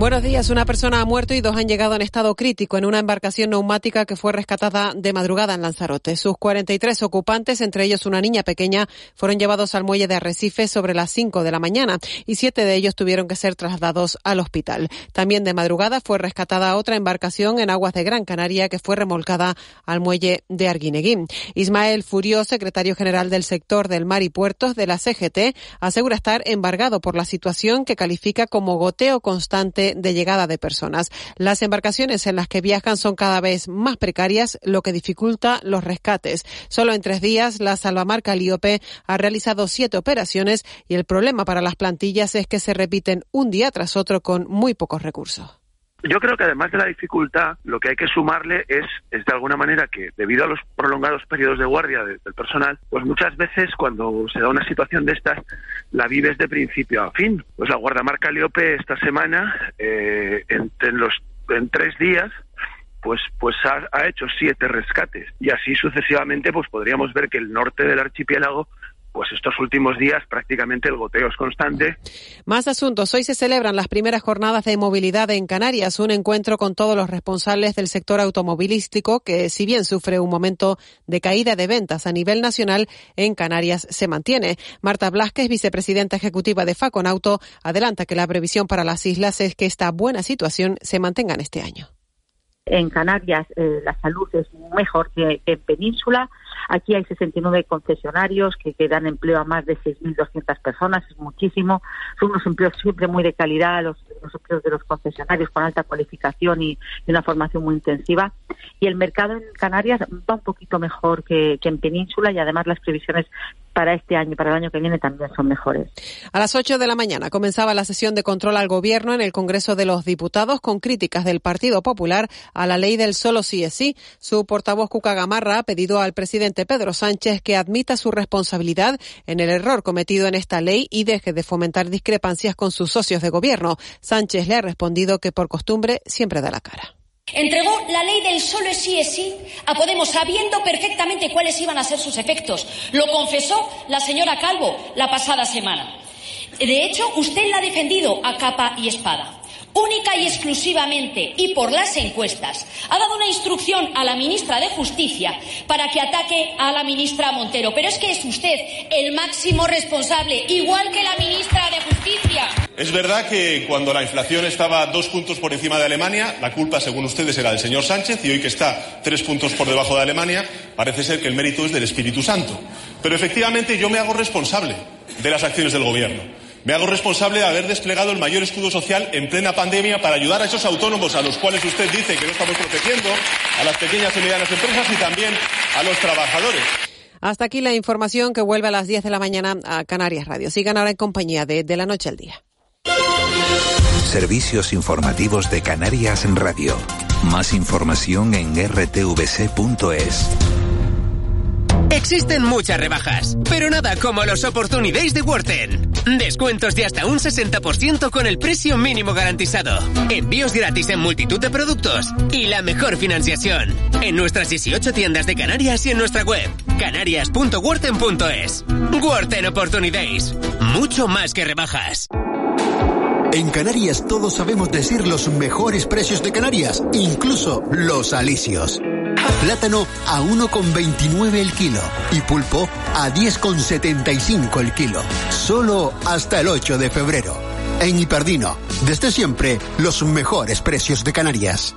Buenos días. Una persona ha muerto y dos han llegado en estado crítico en una embarcación neumática que fue rescatada de madrugada en Lanzarote. Sus 43 ocupantes, entre ellos una niña pequeña, fueron llevados al muelle de Arrecife sobre las 5 de la mañana y siete de ellos tuvieron que ser trasladados al hospital. También de madrugada fue rescatada otra embarcación en aguas de Gran Canaria que fue remolcada al muelle de Arguineguín. Ismael Furió, secretario general del sector del mar y puertos de la CGT, asegura estar embargado por la situación que califica como goteo constante de llegada de personas. Las embarcaciones en las que viajan son cada vez más precarias, lo que dificulta los rescates. Solo en tres días, la salvamar Calíope ha realizado siete operaciones y el problema para las plantillas es que se repiten un día tras otro con muy pocos recursos. Yo creo que además de la dificultad, lo que hay que sumarle es, es de alguna manera que debido a los prolongados periodos de guardia de- del personal, pues muchas veces cuando se da una situación de estas, la vives de principio a fin. Pues la guardamar Calíope esta semana, eh, en, los en tres días, pues pues ha hecho siete rescates y así sucesivamente, pues podríamos ver que el norte del archipiélago pues estos últimos días prácticamente el goteo es constante Más asuntos. Hoy se celebran las primeras jornadas de movilidad en Canarias, un encuentro con todos los responsables del sector automovilístico que, si bien sufre un momento de caída de ventas a nivel nacional, en Canarias se mantiene. Marta Blasquez, vicepresidenta ejecutiva de Faconauto, adelanta que la previsión para las islas es que esta buena situación se mantenga en este año. En Canarias eh, la salud es mejor que, que en Península. Aquí hay 69 concesionarios que, que dan empleo a más de 6.200 personas, es muchísimo. Son unos empleos siempre muy de calidad, los, los empleos de los concesionarios con alta cualificación y, y una formación muy intensiva. Y el mercado en Canarias va un poquito mejor que, que en Península y además las previsiones para este año y para el año que viene también son mejores. A las 8 de la mañana comenzaba la sesión de control al gobierno en el Congreso de los Diputados con críticas del Partido Popular a la ley del solo sí es sí. Su portavoz Cuca Gamarra ha pedido al presidente Pedro Sánchez que admita su responsabilidad en el error cometido en esta ley y deje de fomentar discrepancias con sus socios de gobierno. Sánchez le ha respondido que por costumbre siempre da la cara. Entregó la ley del solo sí es sí a Podemos sabiendo perfectamente cuáles iban a ser sus efectos. Lo confesó la señora Calvo la pasada semana. De hecho, usted la ha defendido a capa y espada. Única y exclusivamente y por las encuestas, ha dado una instrucción a la ministra de Justicia para que ataque a la ministra Montero. Pero es que es usted el máximo responsable, igual que la ministra de Justicia. Es verdad que cuando la inflación estaba dos puntos por encima de Alemania, la culpa, según ustedes, era del señor Sánchez y hoy que está tres puntos por debajo de Alemania, parece ser que el mérito es del Espíritu Santo. Pero efectivamente yo me hago responsable de las acciones del Gobierno. Me hago responsable de haber desplegado el mayor escudo social en plena pandemia para ayudar a esos autónomos a los cuales usted dice que no estamos protegiendo, a las pequeñas y medianas empresas y también a los trabajadores. Hasta aquí la información que vuelve a las 10 de la mañana a Canarias Radio. Sigan ahora en compañía de De la Noche al Día. Servicios informativos de Canarias en Radio. Más información en rtvc.es. Existen muchas rebajas, pero nada como los Opportunities de Worten. Descuentos de hasta un 60% con el precio mínimo garantizado. Envíos gratis en multitud de productos y la mejor financiación. En nuestras 18 tiendas de Canarias y en nuestra web, canarias.worten.es. Worten Opportunities. Mucho más que rebajas. En Canarias todos sabemos decir los mejores precios de Canarias, incluso los alisios. Plátano a 1,29 el kilo y pulpo a 10,75 el kilo. Solo hasta el 8 de febrero. En Hiperdino, desde siempre, los mejores precios de Canarias.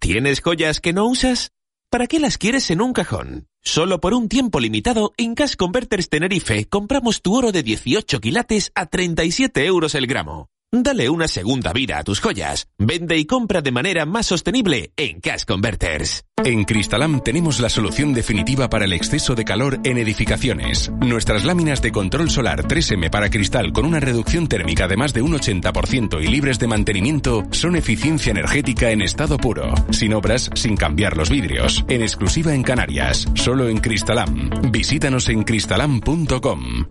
¿Tienes joyas que no usas? ¿Para qué las quieres en un cajón? Solo por un tiempo limitado, en Cash Converters Tenerife compramos tu oro de 18 quilates a 37 euros el gramo. Dale una segunda vida a tus joyas. Vende y compra de manera más sostenible en Cash Converters. En Cristalam tenemos la solución definitiva para el exceso de calor en edificaciones. Nuestras láminas de control solar 3M para cristal con una reducción térmica de más de un 80% y libres de mantenimiento son eficiencia energética en estado puro. Sin obras, sin cambiar los vidrios. En exclusiva en Canarias. Solo en Cristalam. Visítanos en cristalam.com.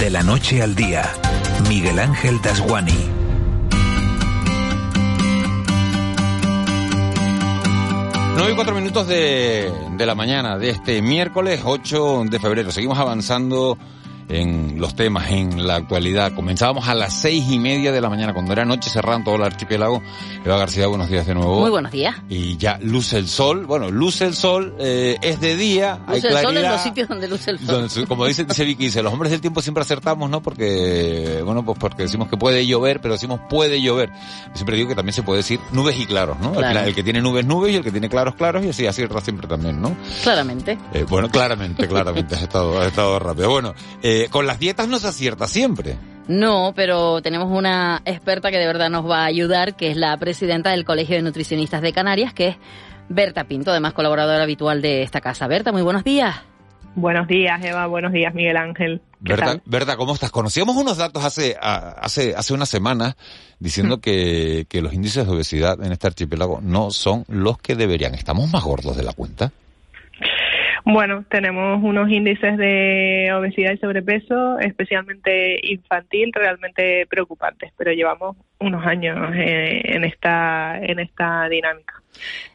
De la noche al día, Miguel Ángel Dasguani. 9 y 4 minutos de, de la mañana de este miércoles 8 de febrero. Seguimos avanzando en los temas, en la actualidad. Comenzábamos a las seis y media de la mañana, cuando era noche, cerraban todo el archipiélago. Eva García, buenos días de nuevo. Muy buenos días. Y ya luce el sol. Bueno, luce el sol, eh, es de día, Luce hay el sol en claridad. los sitios donde luce el sol. Donde- como dice, dice Vicky, dice, los hombres del tiempo siempre acertamos, ¿no? Porque, bueno, pues porque decimos que puede llover, pero decimos puede llover. Siempre digo que también se puede decir nubes y claros, ¿no? Claro. final, el que tiene nubes, nubes, y el que tiene claros, claros, y así acierta siempre también, ¿no? Claramente. Eh, bueno, claramente, claramente, has estado, has estado rápido. Bueno, eh, con las dietas no se acierta siempre. No, pero tenemos una experta que de verdad nos va a ayudar, que es la presidenta del Colegio de Nutricionistas de Canarias, que es Berta Pinto, además colaboradora habitual de esta casa. Berta, muy buenos días. Buenos días, Eva. Buenos días, Miguel Ángel. ¿Qué ¿Verdad, tal? ¿Verdad? ¿Cómo estás? Conocíamos unos datos hace, hace, hace unas semanas diciendo que, que los índices de obesidad en este archipiélago no son los que deberían. ¿Estamos más gordos de la cuenta? Bueno, tenemos unos índices de obesidad y sobrepeso, especialmente infantil, realmente preocupantes, pero llevamos unos años eh, en esta en esta dinámica.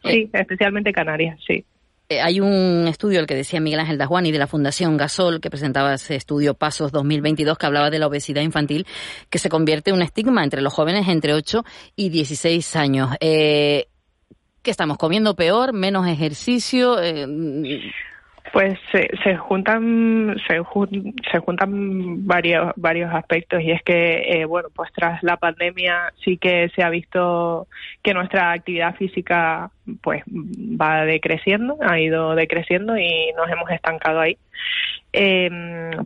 Sí, especialmente Canarias, sí. Eh, hay un estudio, el que decía Miguel Ángel Dasguani, de la Fundación Gasol, que presentaba ese estudio Pasos 2022, que hablaba de la obesidad infantil, que se convierte en un estigma entre los jóvenes entre 8 y 16 años. Eh, ¿Qué estamos comiendo peor? ¿Menos ejercicio? Eh, Pues se, se juntan se, jun- se juntan varios varios aspectos. Y es que eh, bueno pues tras la pandemia sí que se ha visto que nuestra actividad física pues va decreciendo ha ido decreciendo y nos hemos estancado ahí. Eh,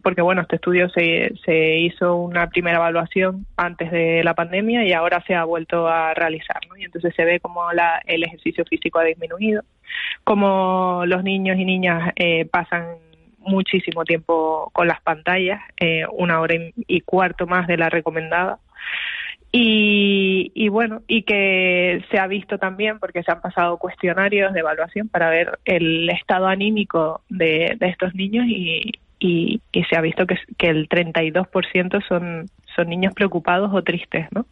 porque bueno este estudio se, se hizo una primera evaluación antes de la pandemia y ahora se ha vuelto a realizar ¿no? y entonces se ve como la, el ejercicio físico ha disminuido como los niños y niñas eh, pasan muchísimo tiempo con las pantallas, eh, una hora y- cuarto más de la recomendada. Y, y bueno, y que se ha visto también, porque se han pasado cuestionarios de evaluación para ver el estado anímico de, estos niños y, y, se ha visto que, que el 32% son, son niños preocupados o tristes, ¿no?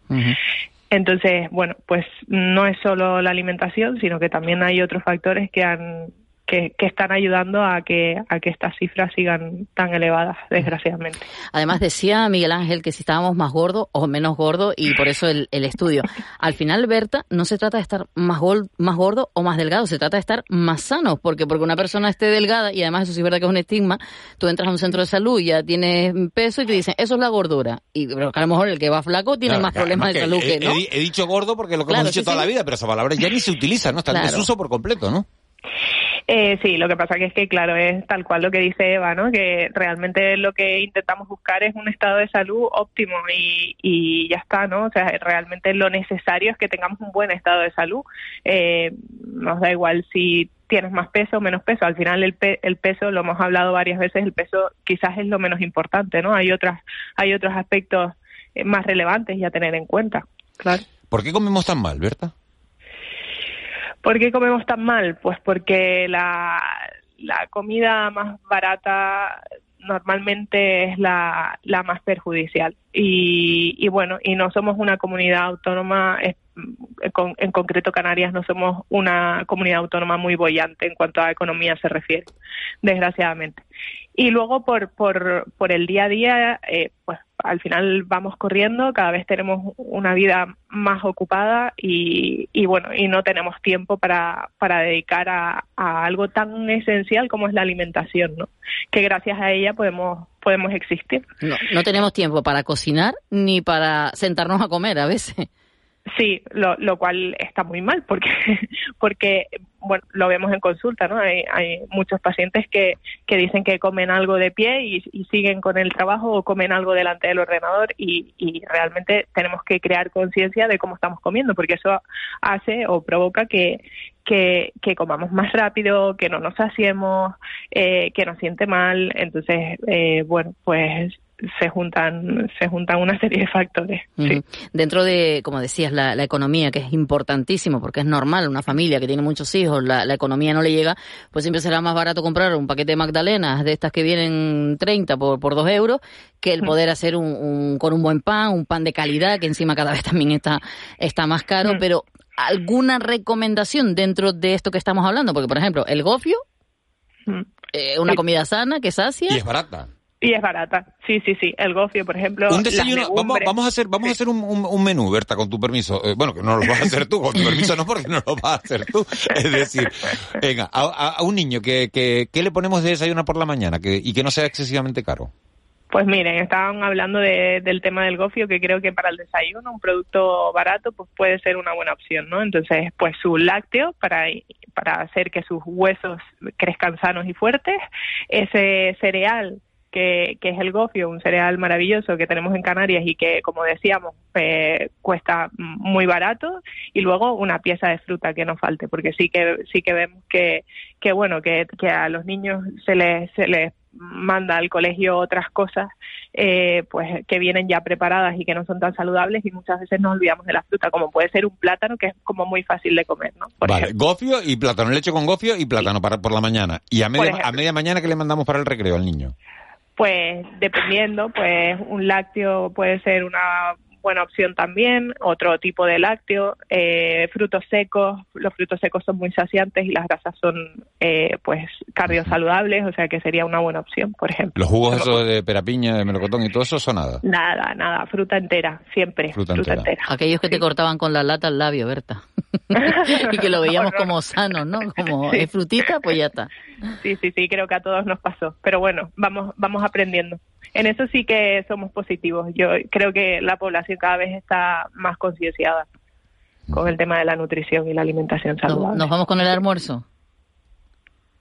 Entonces, bueno, pues no es solo la alimentación, sino que también hay otros factores que han que, que están ayudando a que a que estas cifras sigan tan elevadas, desgraciadamente. Además decía Miguel Ángel que si estábamos más gordos o menos gordos y por eso el, el estudio. Al final, Berta, no se trata de estar más, gol- más gordo o más delgado, se trata de estar más sanos, porque porque una persona esté delgada, y además eso sí es verdad que es un estigma, tú entras a un centro de salud y ya tienes peso y te dicen, eso es la gordura. Y pero que a lo mejor el que va flaco tiene Claro, más problemas de salud que no. he di- he dicho gordo porque es lo que Claro, hemos dicho sí, toda sí. la vida, pero esa palabra ya ni se utiliza, ¿no? Está en Claro. desuso por completo, ¿no? Eh, sí, lo que pasa que es que, claro, es tal cual lo que dice Eva, ¿no? Que realmente lo que intentamos buscar es un estado de salud óptimo y, y ya está, ¿no? O sea, realmente lo necesario es que tengamos un buen estado de salud. Eh, nos da igual si tienes más peso o menos peso. Al final el, pe- el peso, lo hemos hablado varias veces, el peso quizás es lo menos importante, ¿no? Hay otras, hay otros aspectos eh, más relevantes y a tener en cuenta, claro. ¿Por qué comemos tan mal, Berta? ¿Por qué comemos tan mal? Pues porque la, comida más barata normalmente es la, la más perjudicial. Y, y bueno, y no somos una comunidad autónoma, en concreto Canarias no somos una comunidad autónoma muy bollante en cuanto a economía se refiere, desgraciadamente. Y luego por, por, por el día a día, eh, pues al final vamos corriendo, cada vez tenemos una vida más ocupada y, bueno, y no tenemos tiempo para, para dedicar a, algo tan esencial como es la alimentación, ¿no? Que gracias a ella podemos, podemos existir. No tenemos tiempo para cocinar ni para sentarnos a comer a veces. Sí, lo, lo cual está muy mal porque, porque bueno, lo vemos en consulta, ¿no? Hay, hay muchos pacientes que, que dicen que comen algo de pie y, siguen con el trabajo o comen algo delante del ordenador y, y realmente tenemos que crear conciencia de cómo estamos comiendo porque eso hace o provoca que, que, que comamos más rápido, que no nos saciemos, eh, que nos siente mal. Entonces, eh, bueno, pues se juntan se juntan una serie de factores. Ujú. Dentro de, como decías, la, la economía, que es importantísimo, porque es normal, una familia que tiene muchos hijos, la, la economía no le llega, pues siempre será más barato comprar un paquete de magdalenas de estas que vienen 30 por, por 2 euros, que el poder hacer un, un- con un buen pan, un pan de calidad, que encima cada vez también está, está más caro, pero ¿alguna recomendación dentro de esto que estamos hablando? Porque, por ejemplo, el gofio, eh, una Sí. comida sana que sacia. Y es barata. Y es barata. Sí, sí, sí. El gofio, por ejemplo. Un desayuno, vamos, vamos a hacer, vamos a hacer un, un- un menú, Berta, con tu permiso. Eh, bueno, que no lo vas a hacer tú, con tu permiso no, porque no lo vas a hacer tú. Es decir, venga, a, a- a un niño que, que, ¿qué le ponemos de desayuno por la mañana que, y que no sea excesivamente caro? Pues miren, estaban hablando de- del tema del gofio, que creo que para el desayuno un producto barato pues puede ser una buena opción, ¿no? Entonces, pues su lácteo para, para hacer que sus huesos crezcan sanos y fuertes, ese cereal que, que es el gofio, un cereal maravilloso que tenemos en Canarias y que, como decíamos, eh, cuesta muy barato, y luego una pieza de fruta que no falte, porque sí que sí que vemos que, que bueno, que, que a los niños se les, se les manda al colegio otras cosas eh, pues que vienen ya preparadas y que no son tan saludables y muchas veces nos olvidamos de la fruta como puede ser un plátano que es como muy fácil de comer no Por vale, ejemplo. gofio y plátano, leche con gofio y plátano para por la mañana. Y a media, a media mañana que le mandamos para el recreo al niño. Pues dependiendo pues un lácteo puede ser una buena opción también otro tipo de lácteo eh, frutos secos los frutos secos son muy saciantes y las grasas son eh, pues cardiosaludables o sea que sería una buena opción por ejemplo Los jugos esos de perapiña, de melocotón y todo eso son nada. nada nada fruta entera siempre Fruta fruta, entera. entera. Aquellos que te cortaban con la lata al labio, Berta. y que lo veíamos como sano, ¿no? Como Sí. es frutita, pues ya está. Sí, sí, sí, creo que a todos nos pasó. Pero bueno, vamos, vamos aprendiendo. En eso sí que somos positivos. Yo creo que la población cada vez está más concienciada con el tema de la nutrición y la alimentación saludable. Nos vamos con el almuerzo.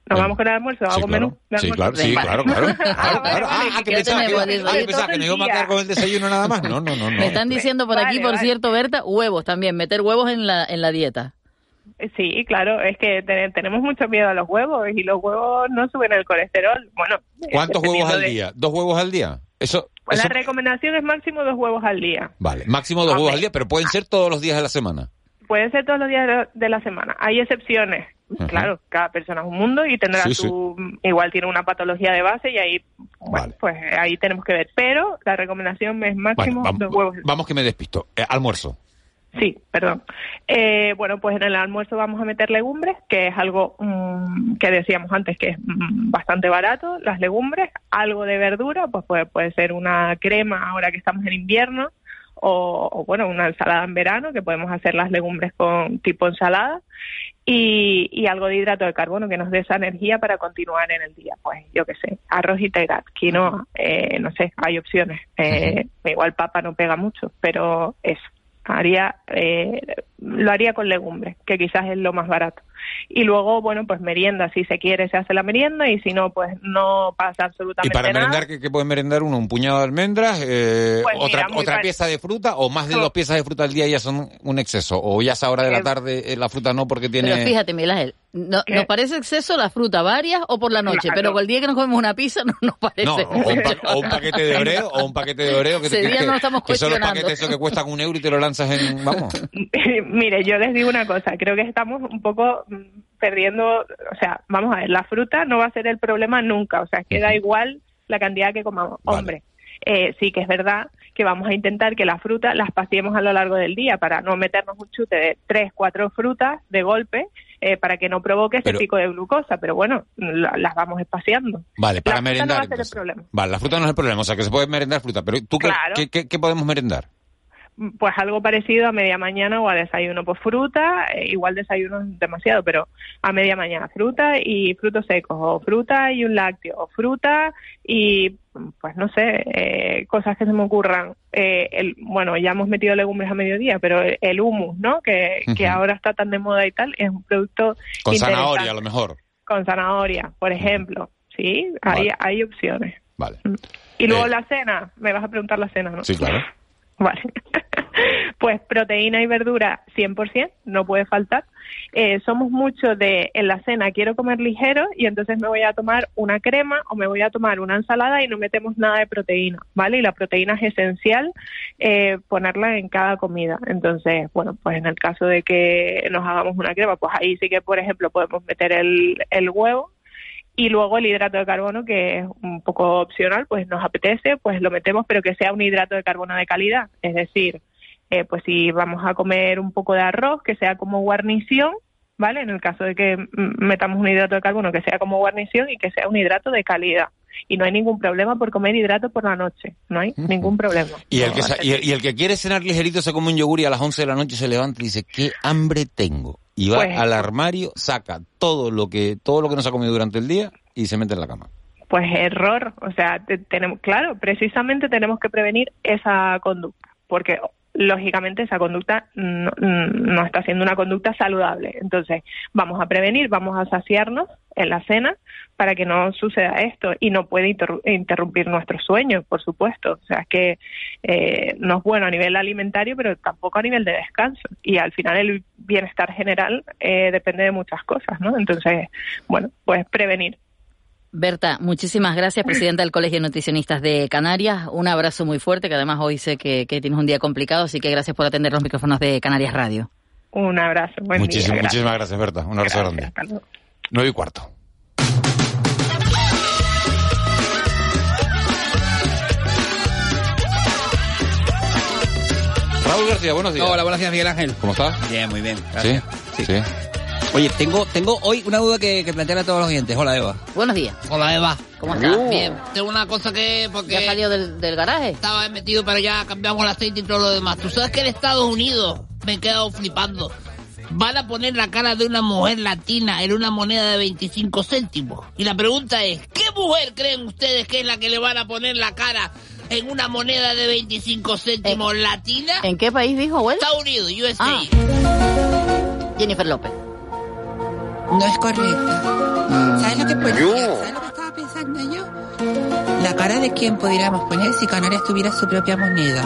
¿Nos vamos con el almuerzo? Sí, ¿Hago claro. menú? de Sí, claro, sí, claro, claro. claro, claro. Ah, ah, que pensaba que nos íbamos a quedar con el desayuno nada más. No, no, no. no. Me están diciendo por aquí, Vale, por vale. cierto, Berta, huevos también, meter huevos en la, en la dieta. Sí, claro, es que te- tenemos mucho miedo a los huevos y los huevos no suben el colesterol. Bueno, ¿Cuántos huevos al de- día? ¿Dos huevos al día? Eso, Pues eso- la recomendación es máximo dos huevos al día. vale, máximo dos huevos al día, pero pueden ser todos los días de la semana. Pueden ser todos los días de- la semana. Hay excepciones. Ajá. Claro, cada persona es un mundo y tendrá Sí, sí. su igual tiene una patología de base y ahí bueno, pues ahí tenemos que ver, pero la recomendación es máximo Bueno, dos huevos. vamos que me despisto. Eh, almuerzo. Sí, perdón. Eh, bueno, pues en el almuerzo vamos a meter legumbres, que es algo mm, que decíamos antes que es mm, bastante barato, las legumbres, algo de verdura, pues puede, puede ser una crema ahora que estamos en invierno, o, o, bueno, una ensalada en verano, que podemos hacer las legumbres con tipo ensalada, y, y algo de hidrato de carbono que nos dé esa energía para continuar en el día. Pues yo qué sé, arroz integral, quinoa, eh, no sé, hay opciones. Eh, Igual papa no pega mucho, pero eso haría eh, lo haría con legumbres que quizás es lo más barato y luego bueno pues merienda si se quiere se hace la merienda y si no pues no pasa Y absolutamente para nada merendar, ¿qué, qué pueden merendar uno? ¿Un puñado de almendras? eh, Pues ¿Otra, otra pieza de fruta? ¿O más de dos piezas de fruta al día ya son un exceso? ¿O ya a esa hora de la Eh, tarde eh, la fruta no porque tiene...? Pero fíjate, Miguel Ángel, no- nos parece exceso la fruta varias o por la noche, Claro. pero el día que nos comemos una pizza no nos parece. No, o un, pa- o un paquete de oreo, o un paquete de oreo que, Ese que- día que- no estamos que son los paquetes esos que cuestan un euro y te lo lanzas en... Vamos. Mire, yo les digo una cosa, creo que estamos un poco perdiendo, o sea, vamos a ver, la fruta no va a ser el problema nunca, o sea, es que da igual la cantidad que comamos. Hombre, eh, sí que es verdad que vamos a intentar que la fruta las paseemos a lo largo del día para no meternos un chute de tres, cuatro frutas de golpe eh, para que no provoque ese pico de glucosa, pero bueno, la- las vamos espaciando. Vale, para La fruta no merendar. va a ser el problema. Vale, la fruta no es el problema, o sea que se puede merendar fruta, pero ¿tú Claro. qué, qué- qué podemos merendar? Pues algo parecido a media mañana o a desayuno pues fruta eh, igual desayuno es demasiado pero a media mañana fruta y frutos secos o fruta y un lácteo o fruta y pues no sé eh, cosas que se me ocurran Eh, el, bueno ya hemos metido legumbres a mediodía pero el humus no que, que ahora está tan de moda y tal es un producto Con zanahoria, a lo mejor. con zanahoria por ejemplo sí hay, Vale. hay opciones Vale. y luego Eh, la cena me vas a preguntar la cena no Sí, claro. Vale. Pues proteína y verdura 100%, no puede faltar. Eh, somos mucho de en la cena quiero comer ligero y entonces me voy a tomar una crema o me voy a tomar una ensalada y no metemos nada de proteína, ¿vale? Y la proteína es esencial eh, ponerla en cada comida. Entonces, bueno, pues en el caso de que nos hagamos una crema, pues ahí sí que, por ejemplo, podemos meter el, el huevo y luego el hidrato de carbono que es un poco opcional, pues nos apetece, pues lo metemos, pero que sea un hidrato de carbono de calidad, es decir, eh, pues si vamos a comer un poco de arroz, que sea como guarnición, ¿vale? En el caso de que mm, metamos un hidrato de carbono, que sea como guarnición y que sea un hidrato de calidad. Y no hay ningún problema por comer hidrato por la noche, no hay ningún problema. Y el, que, y, el, y el que quiere cenar ligerito se come un yogur y a las 11 de la noche se levanta y dice, ¿qué hambre tengo? Y va Pues- al armario, saca todo lo que todo lo que nos ha comido durante el día y se mete en la cama. Pues error, o sea, te- tenemos, claro, precisamente tenemos que prevenir esa conducta, porque lógicamente esa conducta no, está siendo una conducta saludable. Entonces, vamos a prevenir, vamos a saciarnos en la cena para que no suceda esto y no puede interru- interrumpir nuestros sueños, por supuesto. O sea, es que eh, no es bueno a nivel alimentario, pero tampoco a nivel de descanso. Y al final el bienestar general eh, depende de muchas cosas, ¿no? Entonces, bueno, pues prevenir. Berta, muchísimas gracias, presidenta del Colegio de Nutricionistas de Canarias. Un abrazo muy fuerte, que además hoy sé que, que tienes un día complicado, así que gracias por atender los micrófonos de Canarias Radio. Un abrazo, buen Muchísimas, día. muchísimas gracias, Berta. Un abrazo grande. Nueve y cuarto. Raúl García, buenos días. Hola, buenos días, Miguel Ángel. ¿Cómo estás? Bien, muy bien. ¿Sí? Sí. Oye, tengo, tengo hoy una duda que, que plantear a todos los oyentes. Hola, Eva. Buenos días. Hola Eva. ¿Cómo estás? Bien. Tengo una cosa que porque ¿Ya salió del, del garaje? estaba metido pero ya cambiamos el aceite y todo lo demás. Tú sabes que en Estados Unidos me he quedado flipando. Van a poner la cara de una mujer latina en una moneda de 25 céntimos. Y la pregunta es, ¿qué mujer creen ustedes que es la que le van a poner la cara en una moneda de 25 céntimos latina? ¿En qué país dijo, abuelo? Estados Unidos, USA. Ah. Jennifer López. No es correcto. ¿Sabes lo que podría? ¿Sabes lo que estaba pensando yo? La cara de quién podríamos poner si Canarias tuviera su propia moneda.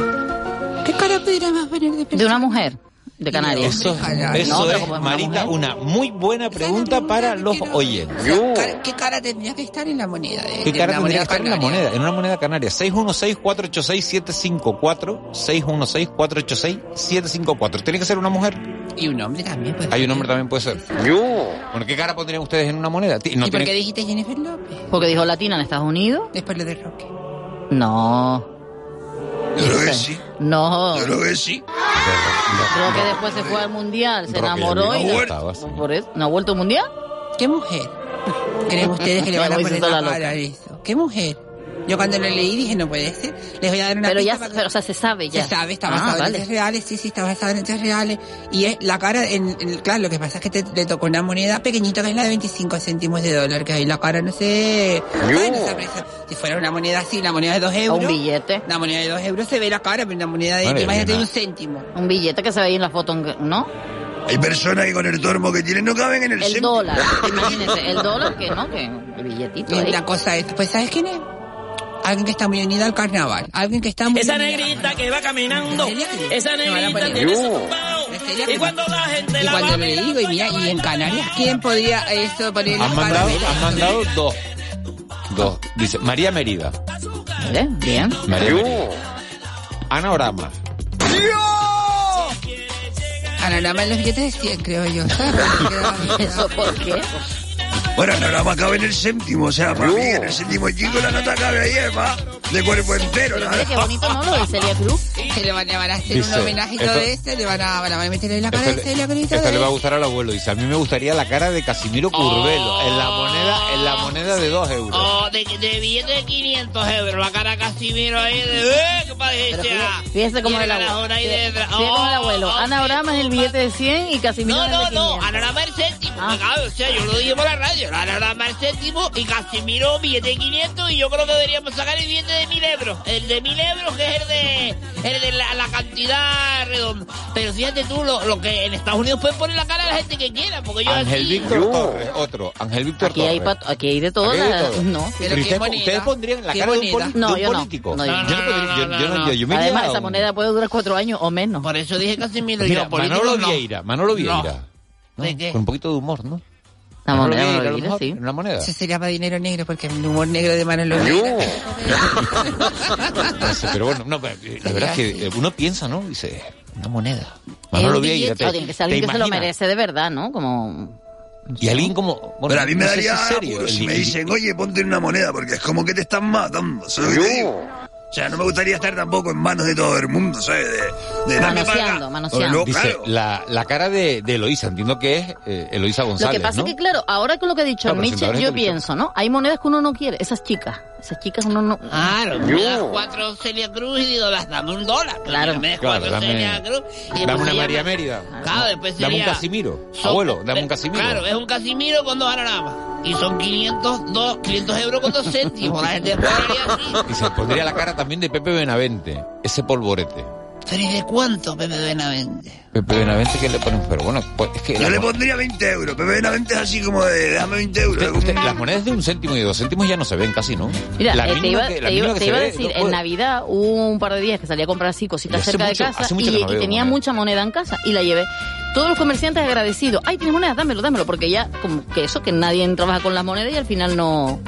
¿Qué cara pudiéramos poner de De una mujer de Canarias. Eso, eso No, es, Marita, una muy buena pregunta para los oyentes. O sea, ¿Qué cara tendría que estar en la moneda? De, ¿Qué de cara tendría que estar en la moneda? En una moneda canaria. 616-486-754. 616-486-754. ¿Tiene que ser una mujer? Y un hombre también. Pues. Hay un hombre también puede ser. Bueno, ¿qué cara pondrían ustedes en una moneda? No ¿Y por tiene- qué dijiste Jennifer López? Porque dijo latina en Estados Unidos. Después lo de Roque. No. Yo creo que sí. No. Yo creo que sí. Creo que después se fue al mundial, se enamoró y no no, vueltas. por eso, ¿no ha vuelto al mundial? ¿Qué mujer? ¿Creen ustedes que le van a poner la cara a eso? ¿Qué mujer? Yo cuando lo leí dije, no puede ser. Les voy a dar una Pero ya, para pero, o sea, se sabe ya. Se sabe, está Ah, basado en hechos reales, sí, sí, está basado en hechos reales. Y es la cara, en, en- claro, lo que pasa es que te, le tocó una moneda pequeñita que es la de 25 céntimos de dólar, que ahí la cara no sé... Ay, no se aprecia. Si fuera una moneda así, una moneda de 2 euros... un billete. Una moneda de 2 euros se ve la cara, pero una moneda de, Vale, imagínate, un céntimo. Un billete que se ve ahí en la foto, ¿no? Hay personas que con el tormo que tienen no caben en el, El céntimo. dólar, imagínense, el dólar que no, que el billetito Y ahí. la cosa es, pues ¿sabes quién es? Alguien que está muy unida al carnaval. Alguien que está muy Esa negrita que va caminando, esa Me negrita poner- tiene su No. Y cuando la gente Y la va cuando le digo, y mira, y en Canarias, ¿quién podría eso poner la Han mandado, han mandado dos. Dos. Dice María Mérida. Bien. María Mérida. Ana Orama. Más los billetes de 100, creo yo. ¿sabes? ¿Eso por qué? Bueno, no la cabe en el céntimo, o sea, para mí en el céntimo chico la nota cabe ahí, Eva, de cuerpo entero. Pero ¿no? mire qué bonito, ¿no? Lo de Celia Cruz. Se le van, a hacer Dice, un homenaje y todo esto- esto, le van a, van a meterle la cara Esto, de le- Celia Cruz y esto le va a gustar al abuelo. Dice, a mí me gustaría la cara de Casimiro Curvelo en la moneda, en la moneda de dos euros. Oh, de, de billete de 500 euros, la cara Casimiro ahí de... ¡Eh, qué parece! Fíjese cómo Y el el abuelo. Fíjese cómo el Oh, abuelo. oh, Ana Orama es el billete de 100 y Casimiro No, es el de no, no, 500. Anorama el céntimo. Ah. Claro, o sea, yo lo dije por la radio. Anorama el céntimo y Casimiro billete de 500 y yo creo que deberíamos sacar el billete de 1000 euros. El de 1000 euros que es el de el de la, la cantidad redonda. Pero fíjate tú, lo, lo que en Estados Unidos pueden poner la cara a la gente que quiera, porque yo Ángel así... Víctor Torres, otro. Ángel Víctor Aquí hay, Torres. pa- aquí hay de todo. Aquí hay de la- todo. No. Pero ustedes, ustedes pondrían la Qué cara de un, No, de yo político. No, yo yo no yo, yo yo, yo Además, esa moneda puede durar cuatro años o menos. Por eso dije Casimiro Mira, yo, Manolo no. Vieira, Manolo Vieira. ¿no? ¿De qué? Con un poquito de humor, ¿no? La moneda, Vieira, Manolo a lo Vieira, mejor, sí. en Una moneda. Eso sería para dinero negro, porque el humor negro de Manolo. No sé, pero bueno, no, pero, eh, la verdad es que eh, uno piensa, ¿no? Dice, una moneda. Manolo Un Vieira, te, tiene que ser alguien que se lo merece de verdad, ¿no? Como... Y alguien como... Bueno, Pero a mí me no daría serio. si me dicen, oye, ponte en una moneda, porque es como que te están matando, ¿sabes lo? O sea, no me gustaría estar tampoco en manos de todo el mundo, ¿sabes? De, de acá. Porque luego, Dice, claro, la, la cara de, de Eloísa, entiendo que es eh, Eloísa Lo González, que pasa ¿no? es que, claro, ahora con lo que ha dicho La el Miche, presentadora de yo pienso, ¿no? Hay monedas que uno no quiere. Esas chicas. Esas chicas uno no... Claro, me das cuatro Celia Cruz y digo, das- dame un dólar. Claro. Me das Claro, cuatro dame- Celia Cruz y Dame una María llama- Mérida. Claro, después Dame un sería- Casimiro. Abuelo, dame un Casimiro. Claro, es un Casimiro con dos anagramas. Y son 500, dos, 500 euros con dos céntimos. La gente así. Y se pondría la cara también de Pepe Benavente, ese polvorete. Pero ¿y de cuánto, Pepe Benavente? Pepe Benavente que le ponen, pero bueno, pues es que... yo la- le pondría 20 euros. Pepe Benavente es así como de, déjame 20 euros. Usted- usted- las monedas de un céntimo y de dos céntimos ya no se ven casi, ¿no? Mira, La eh, te iba, que- la te iba- te a ve, decir, no en. Navidad hubo un par de días que salí a comprar así cositas cerca mucho- de casa y, no tenía moneda. mucha moneda en casa y la llevé. Todos los comerciantes agradecidos. Ay, tienes moneda, dámelo, dámelo, porque ya como que eso, que nadie trabaja con las monedas y al final no...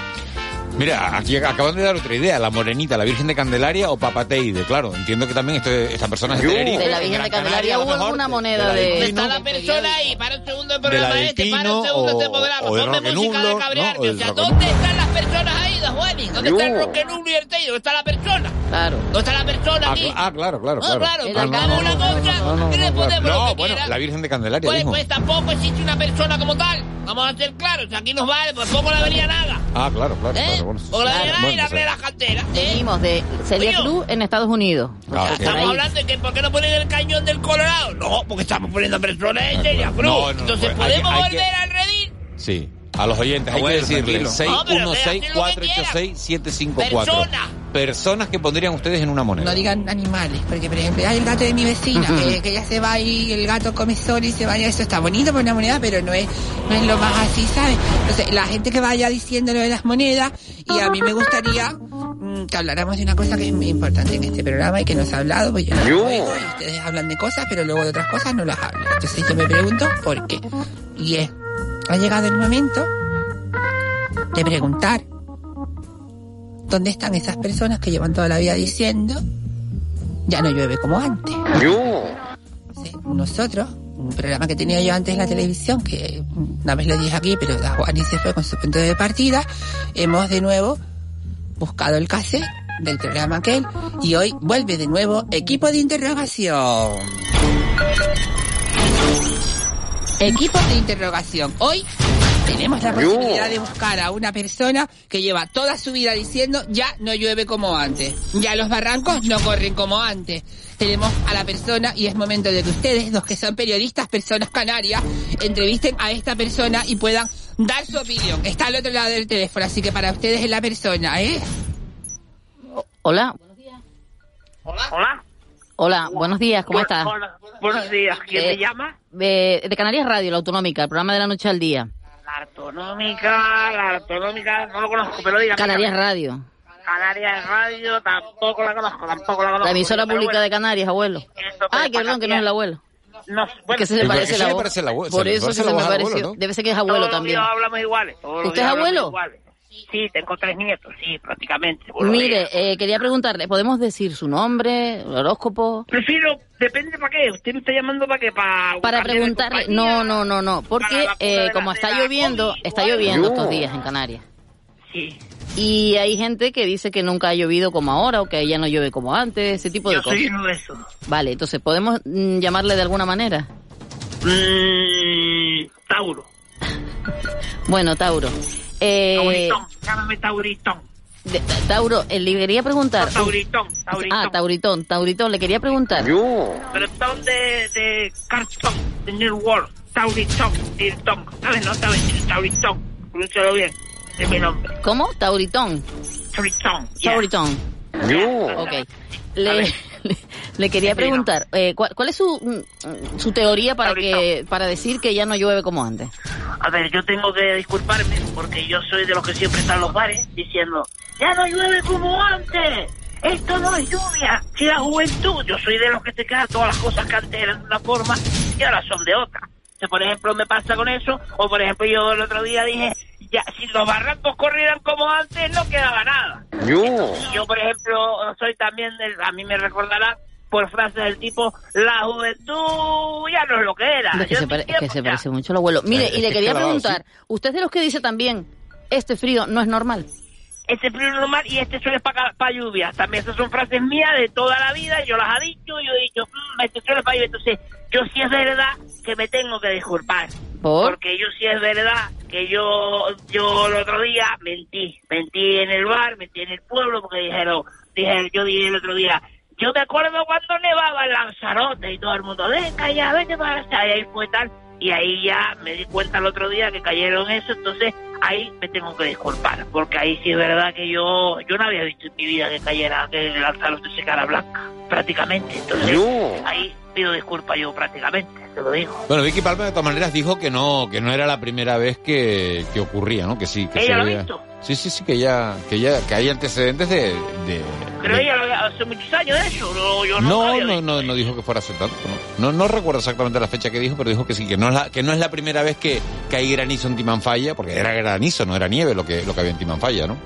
Mira, aquí acaban de dar otra idea, la morenita, la Virgen de Candelaria o Papateide, claro, entiendo que también esto- esta persona es de Tenerife, De la en Virgen de Canaria, Candelaria hubo mejor, alguna moneda de... ¿Dónde Pino, está la persona ahí? Para un segundo el de la programa este, para un segundo o- este programa. de Ponme música Nublo, de ¿no? cabrearme. O O del sea, Roque ¿dónde están las personas Juani? ¿Dónde está el Roque Nublo y el Teiro? ¿Dónde está la persona? Claro. ¿Dónde está la persona Ah, aquí? cl- ah, claro, claro, No, claro. claro, Ah, no, una no, cosa no, no, y le claro. lo No, que bueno, la Virgen de Candelaria, Pues, pues tampoco existe una persona como tal. Vamos a ser claros. Aquí nos vale, pues pongo la avenida Naga. Ah, claro, claro, ¿Eh? claro, bueno. Pongo la Claro. avenida Naga y la las canteras. ¿eh? Venimos de Celia. Cruz en Estados Unidos. Ah. Estamos Ahí. hablando de que ¿por qué no ponen el cañón del Colorado? No, porque estamos poniendo personas en Celia Cruz. No, no, Entonces, que- ¿podemos que- volver al redil? Sí, a los oyentes hay Abuelo, que que 616-486-754. Persona. Personas que pondrían ustedes en una moneda. No digan animales, porque por ejemplo hay el gato de mi vecina, que, que ella se va y el gato come sol y se vaya, eso está bonito por una moneda, pero no es, no es lo más así, ¿sabes? Entonces, la gente que vaya diciendo lo de las monedas, y a mí me gustaría mm, que habláramos de una cosa que es muy importante en este programa y que no se ha hablado, pues yo no lo oigo, y ustedes hablan de cosas, pero luego de otras cosas no las hablan. Entonces yo me pregunto por qué. Y es, ha llegado el momento de preguntar ¿Dónde están esas personas que llevan toda la vida diciendo ya no llueve como antes? Sí, Nosotros, un programa que tenía yo antes en la televisión, que una vez lo dije aquí, pero la Juani se fue con su punto de partida, hemos de nuevo buscado el cassette del programa aquel y hoy vuelve de nuevo equipo de interrogación. Equipo de interrogación. Hoy tenemos la posibilidad de buscar a una persona que lleva toda su vida diciendo ya no llueve como antes, ya los barrancos no corren como antes. Tenemos a la persona y es momento de que ustedes, los que son periodistas, personas canarias, entrevisten a esta persona y puedan dar su opinión. Está al otro lado del teléfono, así que para ustedes es la persona, ¿eh? Hola. Hola. Hola, buenos días, ¿cómo estás? Hola, buenos días. ¿Quién Eh, me llama? De, de Canarias Radio, la autonómica, el programa de la noche al día. La autonómica, la autonómica, no lo conozco, pero diga. Canarias Radio, Canarias Radio, tampoco la conozco, tampoco la conozco. la emisora pública de Canarias, abuelo. esto Ah, te que perdón, que no es el abuelo. No, bueno, que se le parece la se le parece la voz, se Por eso parece se la me pareció. abuelo, ¿no? Debe ser que es todos abuelo los también. días hablamos iguales. todos los ¿Usted días es abuelo? iguales. Sí, tengo tres nietos, sí, prácticamente. Mire, eh, quería preguntarle, ¿podemos decir su nombre, el horóscopo? Prefiero, depende para qué. Usted me está llamando para qué, para... Para preguntarle, no, no, no, no, porque eh, como está lloviendo, COVID, está lloviendo estos días en Canarias. Sí. Y hay gente que dice que nunca ha llovido como ahora o que ya no llueve como antes, ese tipo de Yo cosas. soy uno de esos. Vale, entonces, ¿podemos mm, llamarle de alguna manera? Mm, Tauro. Bueno, Tauro. Eh, Tauritón. Llámame Tauritón. de- Tauro, eh, le quería preguntar... Tauritón. Tauritón. Ah, Tauritón, Tauritón, le quería preguntar. Pero ton de, de cartón, de New World. Tauritón. Tirtón. ¿Sabes? No sabes. Tauritón. Pronúncialo bien. Es mi nombre. ¿Cómo? Tauritón. Tauritón. Tauritón. Ok. Le, le, quería preguntar, eh, ¿cuál, cuál es su, mm, su teoría para que para decir que ya no llueve como antes? A ver, yo tengo que disculparme porque yo soy de los que siempre están en los bares diciendo, ya no llueve como antes, esto no es lluvia, si la juventud, yo soy de los que te quedan todas las cosas que antes eran de una forma y ahora son de otra. O sea, por ejemplo, me pasa con eso, o por ejemplo, yo el otro día dije, ya, si los barrancos corrieran como antes, no quedaba nada. Yo, por ejemplo, soy también, del, a mí me recordará por frases del tipo, la juventud ya no es lo que era. Es que, se, pare- estoy es que se parece mucho al abuelo. Mire, Es y le que quería es clavado, preguntar, ¿usted es de los que dice también, este frío no es normal? este frío es normal y este suele para pa lluvia. También esas son frases mías de toda la vida, yo las he dicho, yo he dicho, "Mm, este suele para lluvia. Entonces, yo sí es verdad que me tengo que disculpar. Porque yo sí es verdad que yo, yo el otro día mentí. Mentí en el bar, mentí en el pueblo, porque dijeron, dije, yo dije el otro día, yo me acuerdo cuando nevaba en Lanzarote y todo el mundo, venga ya, vete para allá, y ahí fue tal. Y ahí ya me di cuenta el otro día que cayeron eso, entonces ahí me tengo que disculpar, porque ahí sí es verdad que yo yo no había visto en mi vida que cayera, que Lanzarote se cara blanca, prácticamente. Entonces ahí pido disculpas yo prácticamente, te lo digo. Bueno, Vicky Palma de todas maneras dijo que no, que no era la primera vez que, que ocurría, ¿no? Que sí, que ¿Ella se lo ha había- visto? Sí, sí, sí, que ya, que ya, que hay antecedentes de, de- Pero de- ella hace muchos años de eso, no, yo no, no, sabía. no, no, no dijo que fuera hace tanto, ¿no? No, no recuerdo exactamente la fecha que dijo, pero dijo que sí, que no es la, que no es la primera vez que, que hay granizo en Timanfaya, porque era granizo, no era nieve lo que, lo que había en Timanfaya, ¿no?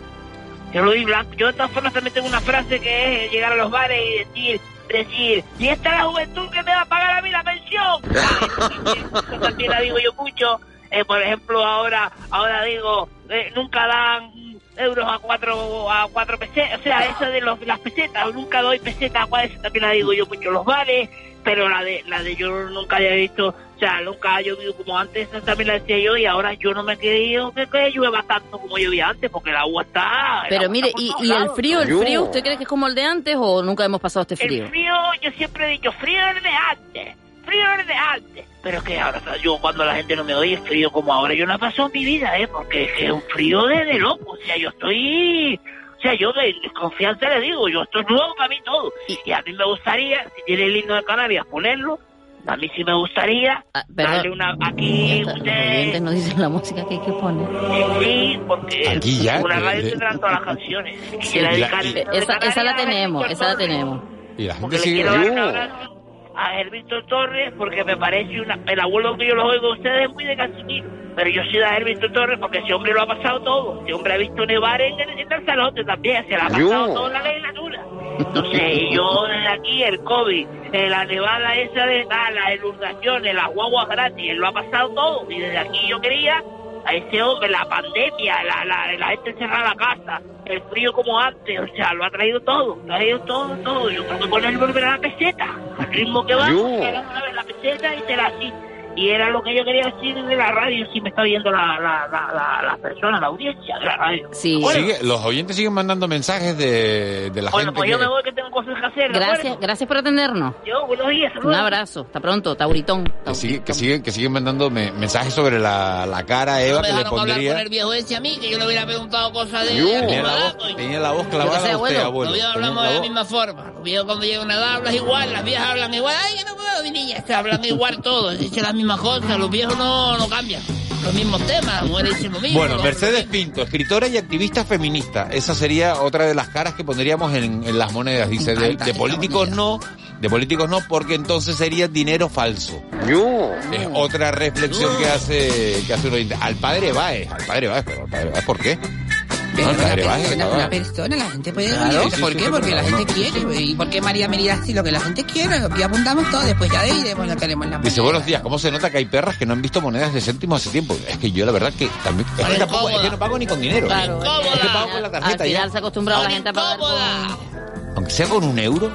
Yo lo blanco. Yo de todas formas también tengo una frase que es llegar a los bares y decir, decir, y esta es la juventud que me va a pagar a mí la pensión. Eso también la digo yo mucho. Eh, por ejemplo, ahora, ahora digo, eh, nunca dan euros a cuatro, a cuatro pesetas, o sea, eso de los, las pesetas, nunca doy pesetas a cuatro, esa también la digo yo mucho en los bares, pero la de, la de yo nunca había visto, o sea, nunca ha llovido como antes, esa también la decía yo, y ahora yo no me he creído que, que llueva tanto como llovía antes, porque el agua está... el Pero agua mire, está y, el frío, el frío, ¿usted cree que es como el de antes o nunca hemos pasado este frío? El frío, yo siempre he dicho, frío es de antes, frío de antes. Pero es que ahora, yo cuando la gente no me oye, frío como ahora, yo no he pasado mi vida, ¿eh? Porque es que es un frío de, de loco, o sea, yo estoy... O sea, yo de desconfianza le digo, yo esto es nuevo para mí todo. Y a mí me gustaría, si tiene el himno de Canarias, ponerlo. A mí sí me gustaría darle una... Aquí Los usted... nos dicen la música que hay que poner. Sí, porque Aquí ya, una de- radio de- tendrán todas las canciones. Sí, la- y- esa, esa la tenemos, esa la tenemos. Y la gente Porque le sigue... a Herbito Torres porque me parece una... El abuelo que yo los oigo a ustedes es muy de Casimiro, pero yo soy de Herbito Torres porque ese hombre lo ha pasado todo. Ese hombre ha visto nevar en, en, en Lanzarote también, se la ha pasado todo la legislatura. Entonces yo desde aquí, el COVID, eh, la nevada esa de ah, las inundaciones, las guaguas gratis, él lo ha pasado todo. Y desde aquí yo quería a ese hombre, la pandemia, la, la, la gente encerrada en la casa, el frío como antes, o sea, lo ha traído todo, lo ha traído todo, todo. Yo creo que con él volverá a la peseta, al ritmo que va, Yo. era una vez la peseta y será así. Y era lo que yo quería decir de la radio, si me está oyendo la, la, la, la, la persona, la audiencia de la radio. Sí. Bueno, Sigue- los oyentes siguen mandando mensajes de, de la bueno, gente pues yo me voy que tengo cosas que hacer. ¿de Gracias, gracias por atendernos. Yo, buenos días. Un abrazo, hasta pronto, Tauritón. Que, sigue- que siguen, que siguen mandando me- mensajes sobre la, la cara Eva No que le hablar con pondría. el viejo ese a mí, que yo le hubiera preguntado cosas de... Tenía la voz, tenía la voz clavada sé, a usted, abuelo. abuelo. Los viejos hablamos la de la voz- misma forma. Los viejos cuando llega una edad hablas igual, las viejas hablan igual. Ay, que no puedo, mi niña. Se hablan igual todos, dicen las mismas cosas. Los viejos no, no cambian. Los mismos temas, las mujeres dicen lo mismo. Bueno, Mercedes Pinto, escritora y activista feminista. Esa sería otra de las caras que pondríamos en, en las monedas. Dice, de, de políticos no, de políticos no, porque entonces sería dinero falso. Es otra reflexión que hace que hace un oyente. Al padre Baez, al padre Baez, pero al padre Baez, ¿por qué? No, al padre Baez, Una, estaba- una persona, la gente puede Claro, sí, ¿por sí, qué? sí, Porque la gente quiere. ¿Y por qué María me dirá así lo que la gente quiere? Y apuntamos todo, después ya iremos lo que haremos en la Dice, buenos días, ¿cómo se nota que hay perras que no han visto monedas de céntimo hace tiempo? Es que yo la verdad que también, es que, tampoco, es que no pago ni con dinero. Claro, es que pago con la al tarjeta final ya. se ha acostumbrado la gente a pagar con... Aunque sea con un euro,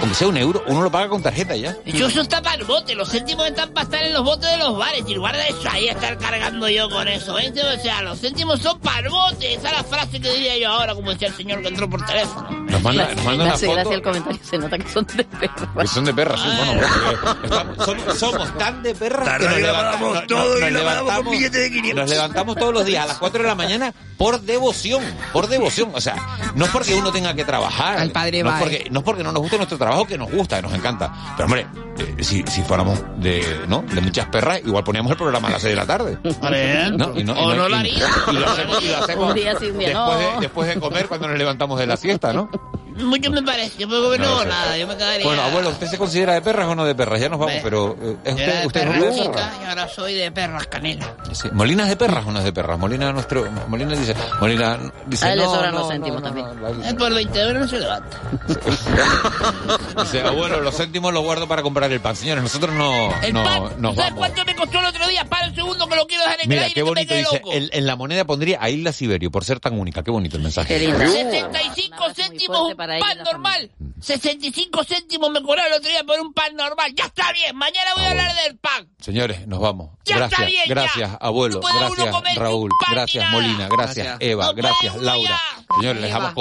aunque sea un euro, uno lo paga con tarjeta ya. Yo eso está para el bote, los céntimos están para estar en los botes de los bares. Y guarda eso ahí, estar cargando yo con eso. ¿eh? O sea, los céntimos son para el bote. Esa es la frase que diría yo ahora, como decía el señor que entró por teléfono. Nos manda, nos manda una Gracias, foto. gracias al comentario, se nota que son de perro. Que son de perras, sí, bueno, porque estamos- somos, somos tan de perras La que nos levantamos, pagamos nos- todo nos y la pagamos con levantamos- billetes de 500. Nos levantamos todos los días a las 4 de la mañana por devoción, por devoción. O sea, no es porque uno tenga que trabajar. Al padre no es porque, no es porque no nos guste nuestro trabajo. Trabajo que nos gusta, que nos encanta. Pero hombre, eh, si, si fuéramos de, ¿no? de muchas perras, igual poníamos el programa a las 6 de la tarde. ¿No? Y no, y O no lo y- haría. y lo hacemos, y lo hacemos Un día día después, no. de, después de comer cuando nos levantamos de la siesta, ¿no? Mucho me parece, porque no, No nada, yo me quedaría... Bueno, abuelo, ¿usted se considera de perras o no de perras? Ya nos vamos, pero eh, ¿es Yo era usted, de usted es perra hombre de chica perras? y ahora soy de perras canela. Sí. ¿Molina es de perras o no es de perras? Molina nuestro, Molina dice, Molina dice, A él le no, sobran no, los no, céntimos no, también. no, Eh, por 20 euros no se levanta. Dice, abuelo, los céntimos los guardo para comprar el pan. Señores, nosotros no, El no pan, nos ¿sabes vamos. cuánto me costó el otro día? Para un segundo que lo quiero dejar en el Mira, aire qué que me bonito dice, loco. el- en la moneda pondría a Isla Siberio, por ser tan única. Qué bonito el mensaje. Qué lindo. 65 céntimos un pan normal. 65 céntimos me cobraron el otro día por un pan normal. Ya está bien, mañana voy a hablar del pan. Señores, nos vamos. Ya está gracias, bien, ya. gracias, abuelo, No gracias, Raúl, gracias. Molina, gracias, Gracias. Eva, No gracias, Laura. ya. Señores, les damos